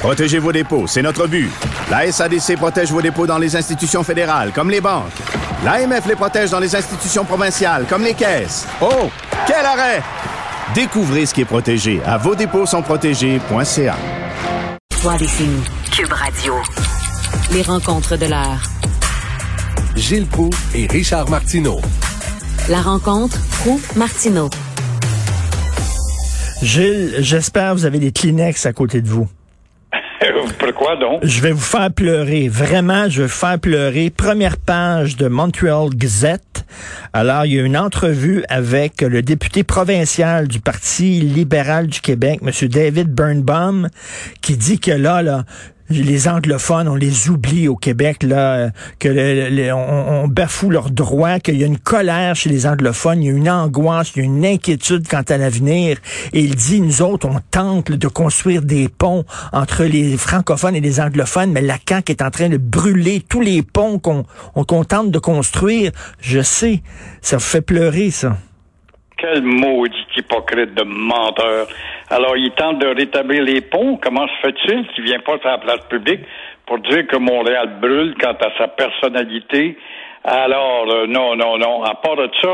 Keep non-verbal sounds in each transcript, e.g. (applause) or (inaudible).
Protégez vos dépôts, c'est notre but. La SADC protège vos dépôts dans les institutions fédérales, comme les banques. L'AMF les protège dans les institutions provinciales, comme les caisses. Oh, quel arrêt! Découvrez ce qui est protégé à vos dépôts sont protégés.ca. Cube Radio. Les rencontres de l'heure. Gilles Proux et Richard Martineau. La rencontre Proux-Martineau. Gilles, j'espère que vous avez des Kleenex à côté de vous. Je vais vous faire pleurer. Vraiment, je vais vous faire pleurer. Première page de Montreal Gazette. Alors, il y a une entrevue avec le député provincial du Parti libéral du Québec, M. David Birnbaum, qui dit que là, là, les anglophones, on les oublie au Québec, là, que on, bafoue leurs droits, qu'il y a une colère chez les anglophones, il y a une angoisse, il y a une inquiétude quant à l'avenir. Et il dit, nous autres, on tente de construire des ponts entre les francophones et les anglophones, mais la CAQ est en train de brûler tous les ponts qu'on qu'on tente de construire. Je sais, ça fait pleurer, ça. Quel maudit hypocrite de menteur. Alors, il tente de rétablir les ponts. Comment se fait-il? Qu'il vient pas sur la place publique pour dire que Montréal brûle quant à sa personnalité? Alors, euh, non, non, non. À part de ça,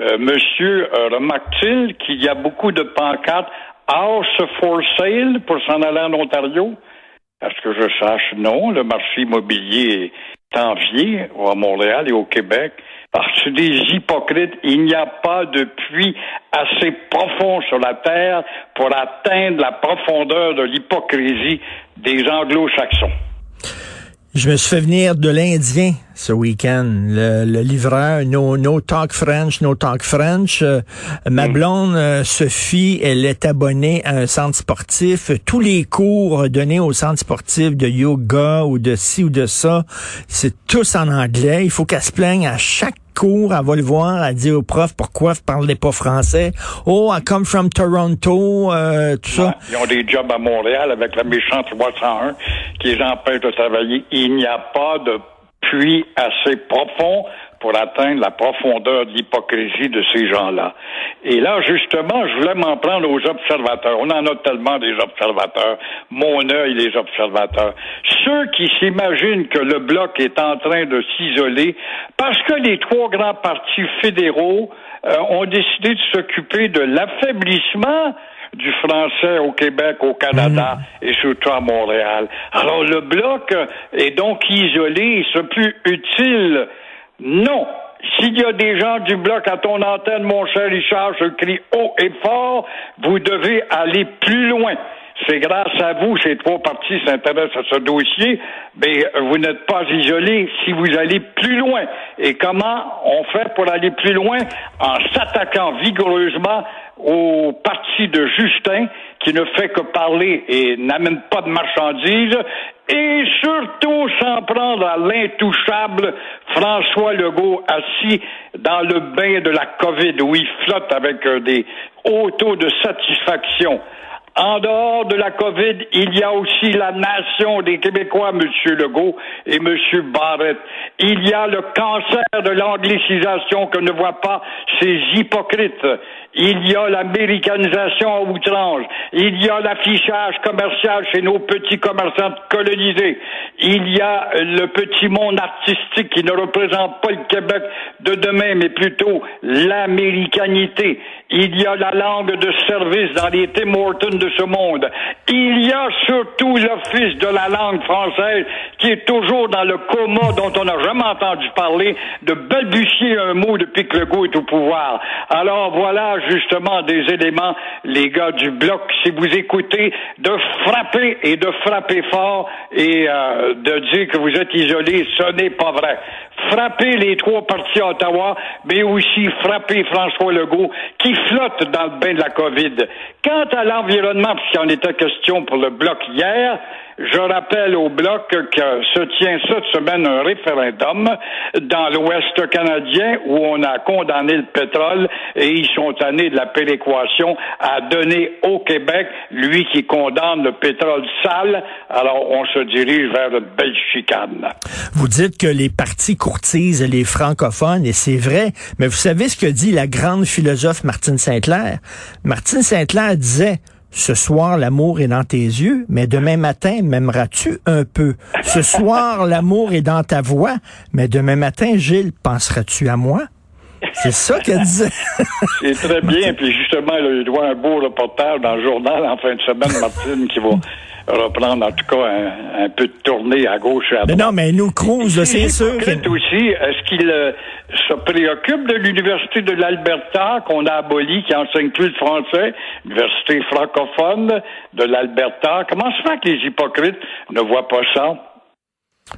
euh, monsieur, euh, remarque-t-il qu'il y a beaucoup de pancartes House for sale pour s'en aller en Ontario? Est-ce que je sache, non. Le marché immobilier est envié à Montréal et au Québec parce que des hypocrites. Il n'y a pas de puits assez profond sur la terre pour atteindre la profondeur de l'hypocrisie des anglo-saxons. Je me suis fait venir de l'Indien ce week-end. Le, livreur, no, no talk French, no talk French. Euh, ma mm. blonde, euh, Sophie, elle est abonnée à un centre sportif. Tous les cours donnés au centre sportif de yoga ou de ci ou de ça, c'est tous en anglais. Il faut qu'elle se plaigne à chaque cours, elle va le voir, elle dit au prof pourquoi vous parlez pas français? Oh, I come from Toronto, euh, tout ça. ils ont des jobs à Montréal avec la méchante 301 qui les empêche de travailler. Il n'y a pas de puits assez profond pour atteindre la profondeur de l'hypocrisie de ces gens-là. Et là, justement, je voulais m'en prendre aux observateurs. On en a tellement des observateurs. Mon œil, les observateurs. Ceux qui s'imaginent que le bloc est en train de s'isoler parce que les trois grands partis fédéraux euh, ont décidé de s'occuper de l'affaiblissement du français au Québec, au Canada mhm. et surtout à Montréal. Alors le bloc est donc isolé, il serait plus utile non. S'il y a des gens du bloc à ton antenne, mon cher Richard, je crie haut et fort, vous devez aller plus loin. C'est grâce à vous, ces trois partis s'intéressent à ce dossier, mais vous n'êtes pas isolés si vous allez plus loin. Et comment on fait pour aller plus loin? En s'attaquant vigoureusement au parti de Justin, qui ne fait que parler et n'amène pas de marchandises, et surtout s'en prendre à l'intouchable François Legault assis dans le bain de la COVID où il flotte avec euh, des hauts taux de satisfaction. En dehors de la COVID, il y a aussi la nation des Québécois, M. Legault et M. Barrett. Il y a le cancer de l'anglicisation que ne voient pas ces hypocrites. Il y a l'américanisation à outrance. Il y a l'affichage commercial chez nos petits commerçants colonisés. Il y a le petit monde artistique qui ne représente pas le Québec de demain, mais plutôt l'américanité. Il y a la langue de service dans les Tim Hortons de ce monde. Il y a surtout l'Office de la langue française qui est toujours dans le coma dont on n'a jamais entendu parler de balbutier un mot depuis que le goût est au pouvoir. Alors voilà, justement des éléments, les gars du bloc, si vous écoutez, de frapper et de frapper fort et euh, de dire que vous êtes isolés, ce n'est pas vrai. Frapper les trois partis à Ottawa, mais aussi frapper François Legault, qui flotte dans le bain de la COVID. Quant à l'environnement, puisqu'il en était question pour le bloc hier, je rappelle au bloc que se tient cette semaine un référendum dans l'Ouest canadien où on a condamné le pétrole et ils sont tannés de la péréquation à donner au Québec, lui qui condamne le pétrole sale. Alors on se dirige vers une belle chicane. Vous dites que les partis courtisent les francophones et c'est vrai, mais vous savez ce que dit la grande philosophe Martine Saint-Clair? Martine Saint-Clair disait ce soir, l'amour est dans tes yeux, mais demain matin, m'aimeras-tu un peu? Ce soir, (laughs) l'amour est dans ta voix, mais demain matin, Gilles, penseras-tu à moi? C'est ça qu'elle disait. (laughs) C'est très bien. Puis justement, il doit un beau reportage dans le journal en fin de semaine, Martine, qui va reprendre en tout cas un, peu de tournée à gauche et à droite. Mais non, mais nous, Cruz, c'est sûr. Que... aussi, est-ce qu'il euh, se préoccupe de l'Université de l'Alberta qu'on a abolie, qui enseigne plus le français, université francophone de l'Alberta? Comment se fait que les hypocrites ne voient pas ça?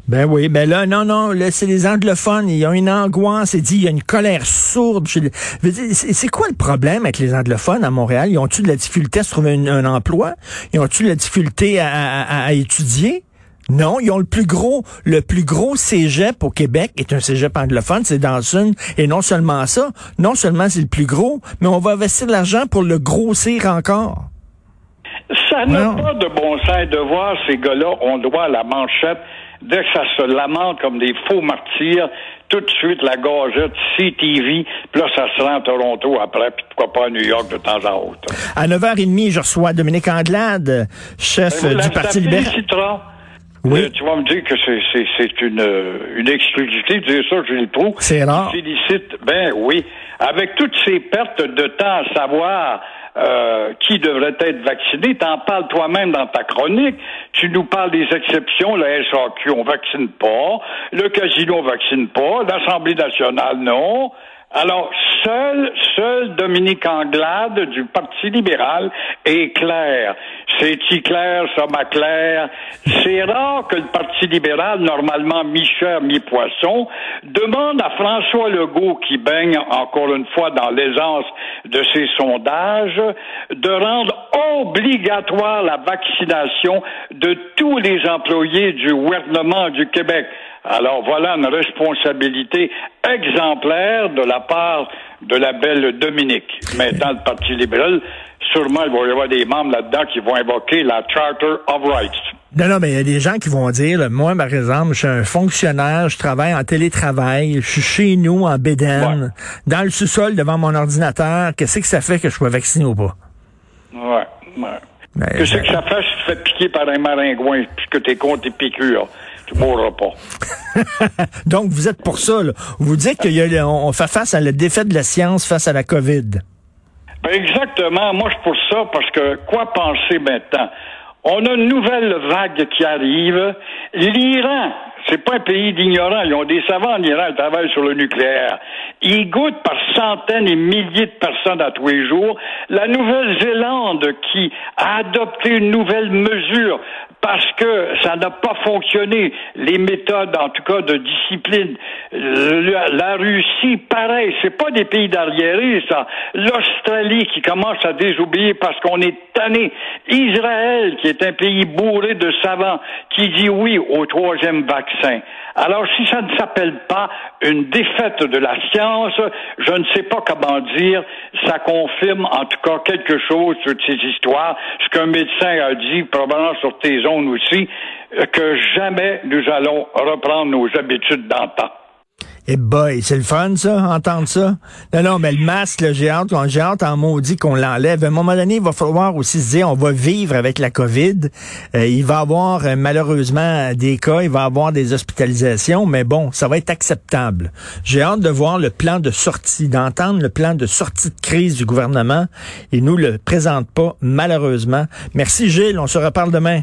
Ben oui, ben là, non, non, là, c'est les anglophones, ils ont une angoisse, et dit, il y a une colère sourde. C'est quoi le problème avec les anglophones à Montréal? Ils ont-tu de la difficulté à se trouver un emploi? Ils ont-tu de la difficulté à, étudier? Non, ils ont le plus gros, le plus gros cégep au Québec est un cégep anglophone, c'est dans une, et non seulement ça, non seulement c'est le plus gros, mais on va investir de l'argent pour le grossir encore. Ça n'a pas de bon sens de voir ces gars-là, on doit la manchette dès que ça se lamente comme des faux martyrs, tout de suite la gazette CTV, puis là ça se rend à Toronto après, puis pourquoi pas à New York de temps en autre. À 9h30, je reçois Dominique Anglade, chef ben, du Parti libéral. Oui. Euh, tu vas me dire que c'est une, une exclusivité de dire ça, je le trouve. C'est rare. Félicite. Ben oui. Avec toutes ces pertes de temps à savoir euh, qui devrait être vacciné. T'en parles toi-même dans ta chronique. Tu nous parles des exceptions. La SAQ, on vaccine pas. Le casino, on vaccine pas. L'Assemblée nationale, non. Alors, seul, seul Dominique Anglade du Parti libéral est clair. C'est-il clair, ça m'a clair? C'est rare que le Parti libéral, normalement mi-chair, mi-poisson, demande à François Legault, qui baigne encore une fois dans l'aisance de ses sondages, de rendre obligatoire la vaccination de tous les employés du gouvernement du Québec. Alors voilà une responsabilité exemplaire de la part de la belle Dominique. Mais dans le Parti libéral, sûrement il va y avoir des membres là-dedans qui vont invoquer la Charter of Rights. Non, non, mais il y a des gens qui vont dire, moi, par exemple, je suis un fonctionnaire, je travaille en télétravail, je suis chez nous en Bédène, dans le sous-sol devant mon ordinateur, qu'est-ce que ça fait que je sois vacciné ou pas? Ouais, ouais. Qu'est-ce que ça fait si tu te fais piquer par un maringouin puisque t'es contre tes piqûres? Tu mourras pas. (laughs) Donc, vous êtes pour ça. Là. Vous dites qu'on fait face à la défaite de la science face à la COVID. Ben, exactement. Moi, je suis pour ça parce que quoi penser maintenant? On a une nouvelle vague qui arrive. L'Iran, c'est pas un pays d'ignorants. Ils ont des savants en Iran, ils travaillent sur le nucléaire. Ils goûtent par centaines et milliers de personnes à tous les jours. La Nouvelle-Zélande qui a adopté une nouvelle mesure parce que ça n'a pas fonctionné. Les méthodes, en tout cas, de discipline. La Russie, pareil, c'est pas des pays d'arriérés, ça. L'Australie qui commence à désobéir parce qu'on est tanné. Israël, qui est un pays bourré de savants, qui dit oui au troisième vaccin. Alors, si ça ne s'appelle pas une défaite de la science, je ne sais pas comment dire, ça confirme en tout cas quelque chose sur ces histoires, ce qu'un médecin a dit, probablement sur tes zones aussi, que jamais nous allons reprendre nos habitudes d'antan. Eh boy, c'est le fun, ça, entendre ça. Non, non, mais le masque, j'ai hâte, j'ai hâte en maudit qu'on l'enlève. À un moment donné, il va falloir aussi se dire, on va vivre avec la COVID. Euh, il va y avoir euh, malheureusement des cas, il va y avoir des hospitalisations, mais bon, ça va être acceptable. J'ai hâte de voir le plan de sortie, d'entendre le plan de sortie de crise du gouvernement. Il nous le présente pas, malheureusement. Merci Gilles, on se reparle demain.